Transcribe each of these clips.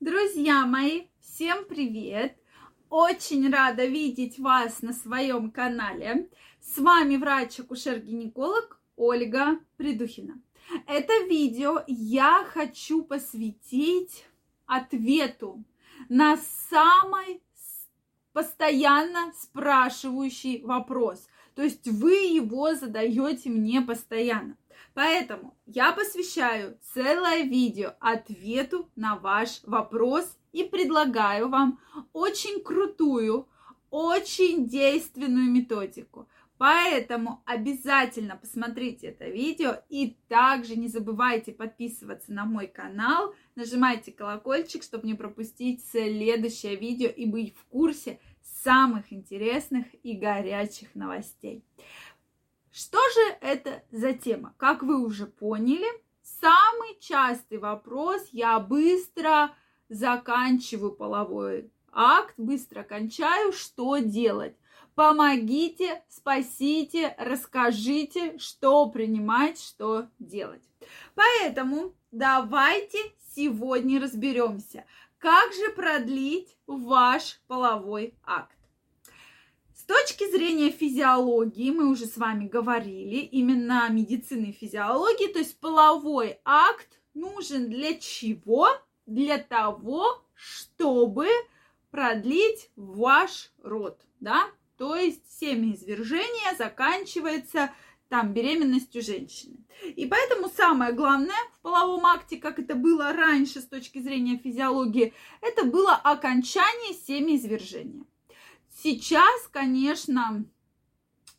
Друзья мои, всем привет! Очень рада видеть вас на своем канале. С вами врач-акушер-гинеколог Ольга Придухина. Это видео я хочу посвятить ответу на самый постоянно спрашивающий вопрос. То есть вы его задаете мне постоянно. Поэтому я посвящаю целое видео ответу на ваш вопрос и предлагаю вам очень крутую, очень действенную методику. Поэтому обязательно посмотрите это видео и также не забывайте подписываться на мой канал, нажимайте колокольчик, чтобы не пропустить следующее видео и быть в курсе самых интересных и горячих новостей. Что же это за тема? Как вы уже поняли, самый частый вопрос, я быстро заканчиваю половой акт, быстро кончаю, что делать? Помогите, спасите, расскажите, что принимать, что делать. Поэтому давайте сегодня разберемся, как же продлить ваш половой акт точки зрения физиологии, мы уже с вами говорили, именно медицины физиологии, то есть половой акт нужен для чего? Для того, чтобы продлить ваш род, да? То есть семяизвержение заканчивается там беременностью женщины. И поэтому самое главное в половом акте, как это было раньше с точки зрения физиологии, это было окончание семяизвержения. Сейчас, конечно,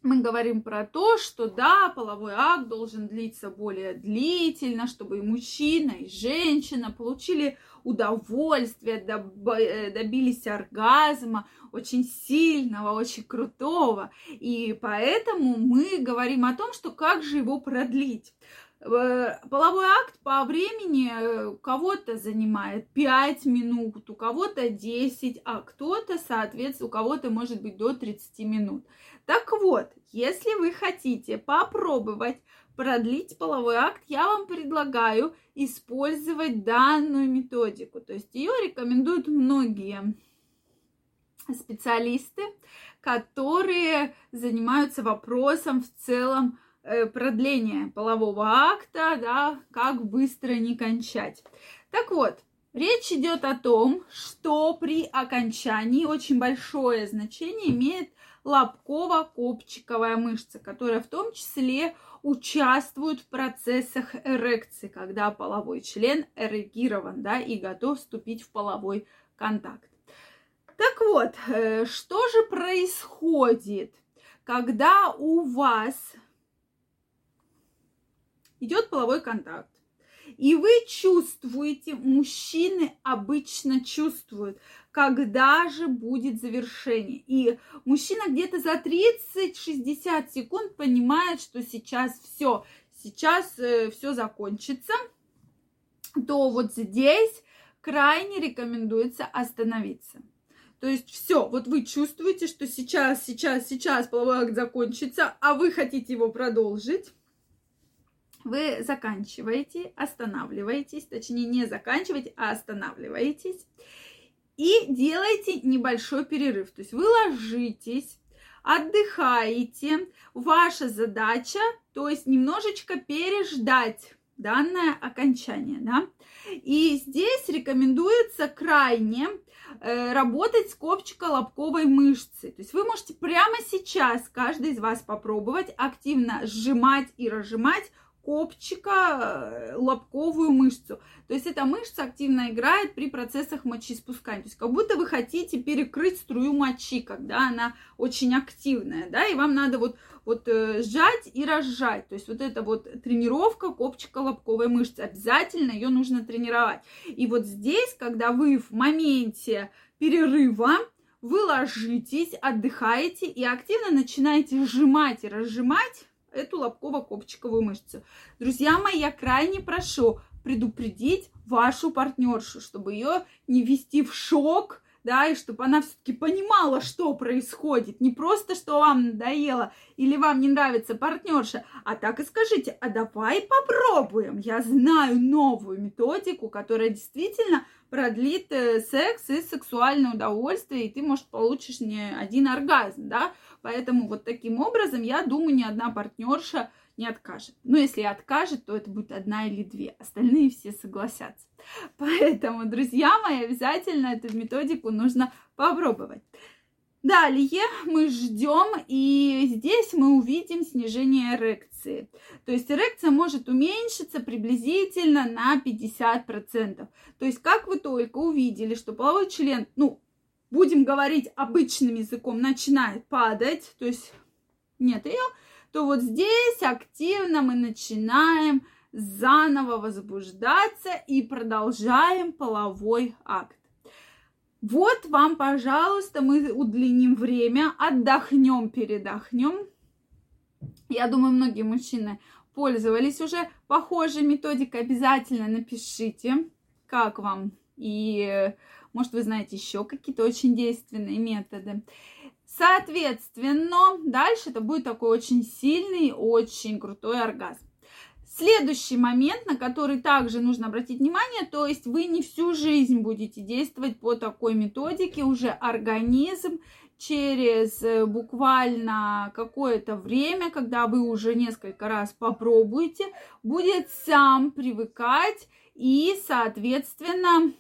мы говорим про то, что да, половой акт должен длиться более длительно, чтобы и мужчина, и женщина получили удовольствие, э, добились оргазма очень сильного, очень крутого. И поэтому мы говорим о том, что как же его продлить. Э, половой акт по времени э, у кого-то занимает 5 минут, у кого-то 10, а кто-то, соответственно, у кого-то может быть до 30 минут. Так вот, если вы хотите попробовать продлить половой акт, я вам предлагаю использовать данную методику. То есть ее рекомендуют многие специалисты, которые занимаются вопросом в целом Э, продление полового акта, да, как быстро не кончать. Так вот, речь идет о том, что при окончании очень большое значение имеет лобково-копчиковая мышца, которая в том числе участвует в процессах эрекции, когда половой член эрегирован, да, и готов вступить в половой контакт. Так вот, э, что же происходит, когда у вас идет половой контакт. И вы чувствуете, мужчины обычно чувствуют, когда же будет завершение. И мужчина где-то за 30-60 секунд понимает, что сейчас все, сейчас э, все закончится, то вот здесь крайне рекомендуется остановиться. То есть все, вот вы чувствуете, что сейчас, сейчас, сейчас половой акт закончится, а вы хотите его продолжить вы заканчиваете, останавливаетесь, точнее не заканчиваете, а останавливаетесь и делаете небольшой перерыв. То есть вы ложитесь, отдыхаете. Ваша задача, то есть немножечко переждать данное окончание, да. И здесь рекомендуется крайне э, работать с копчико-лобковой мышцей. То есть вы можете прямо сейчас, каждый из вас попробовать активно сжимать и разжимать копчика э, лобковую мышцу. То есть эта мышца активно играет при процессах мочеиспускания. То есть как будто вы хотите перекрыть струю мочи, когда она очень активная, да, и вам надо вот, вот э, сжать и разжать. То есть вот эта вот тренировка копчика лобковой мышцы. Обязательно ее нужно тренировать. И вот здесь, когда вы в моменте перерыва, вы ложитесь, отдыхаете и активно начинаете сжимать и разжимать эту лобково-копчиковую мышцу. Друзья мои, я крайне прошу предупредить вашу партнершу, чтобы ее не ввести в шок, да, и чтобы она все-таки понимала, что происходит. Не просто, что вам надоело или вам не нравится партнерша, а так и скажите, а давай попробуем. Я знаю новую методику, которая действительно продлит э, секс и сексуальное удовольствие, и ты, может, получишь не один оргазм, да. Поэтому вот таким образом, я думаю, ни одна партнерша не откажет. Но если откажет, то это будет одна или две. Остальные все согласятся. Поэтому, друзья мои, обязательно эту методику нужно попробовать. Далее мы ждем, и здесь мы увидим снижение эрекции. То есть эрекция может уменьшиться приблизительно на 50%. То есть как вы только увидели, что половой член, ну, будем говорить обычным языком, начинает падать, то есть нет ее, то вот здесь активно мы начинаем заново возбуждаться и продолжаем половой акт. Вот вам, пожалуйста, мы удлиним время, отдохнем, передохнем. Я думаю, многие мужчины пользовались уже похожей методикой. Обязательно напишите, как вам. И, может, вы знаете еще какие-то очень действенные методы. Соответственно, дальше это будет такой очень сильный, очень крутой оргазм. Следующий момент, на который также нужно обратить внимание, то есть вы не всю жизнь будете действовать по такой методике, уже организм через э, буквально какое-то время, когда вы уже несколько раз попробуете, будет сам привыкать и, соответственно,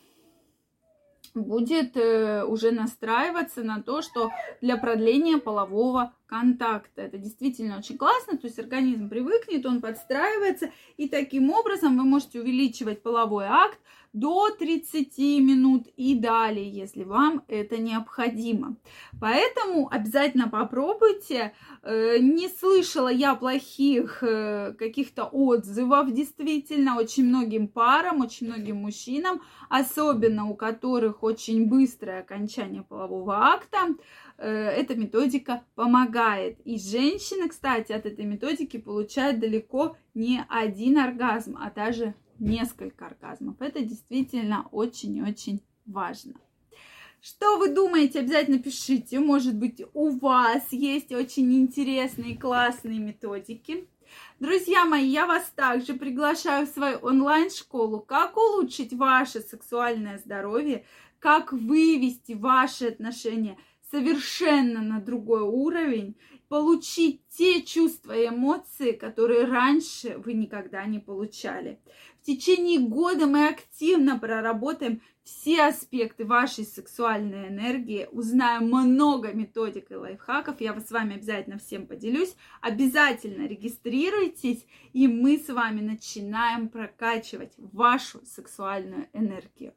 будет э, уже настраиваться на то, что для продления полового контакта. Это действительно очень классно, то есть организм привыкнет, он подстраивается, и таким образом вы можете увеличивать половой акт до 30 минут и далее, если вам это необходимо. Поэтому обязательно попробуйте. Э, не слышала я плохих э, каких-то отзывов, действительно, очень многим парам, очень многим мужчинам, особенно у которых очень быстрое окончание полового акта, Э, эта методика помогает. И женщины, кстати, от этой методики получают далеко не один оргазм, а даже несколько оргазмов. Это действительно очень-очень важно. Что вы думаете, обязательно пишите. Может быть, у вас есть очень интересные, классные методики. Друзья мои, я вас также приглашаю в свою онлайн-школу «Как улучшить ваше сексуальное здоровье», как вывести ваши отношения – совершенно на другой уровень, получить те чувства и эмоции, которые раньше вы никогда не получали. В течение года мы активно проработаем все аспекты вашей сексуальной энергии, узнаем много методик и лайфхаков. Я с вами обязательно всем поделюсь. Обязательно регистрируйтесь, и мы с вами начинаем прокачивать вашу сексуальную энергию.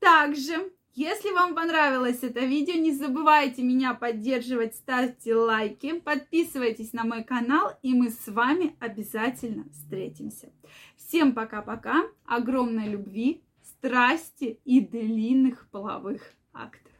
Также если вам понравилось это видео, не забывайте меня поддерживать, ставьте лайки, подписывайтесь на мой канал, и мы с вами обязательно встретимся. Всем пока-пока, огромной любви, страсти и длинных половых актов.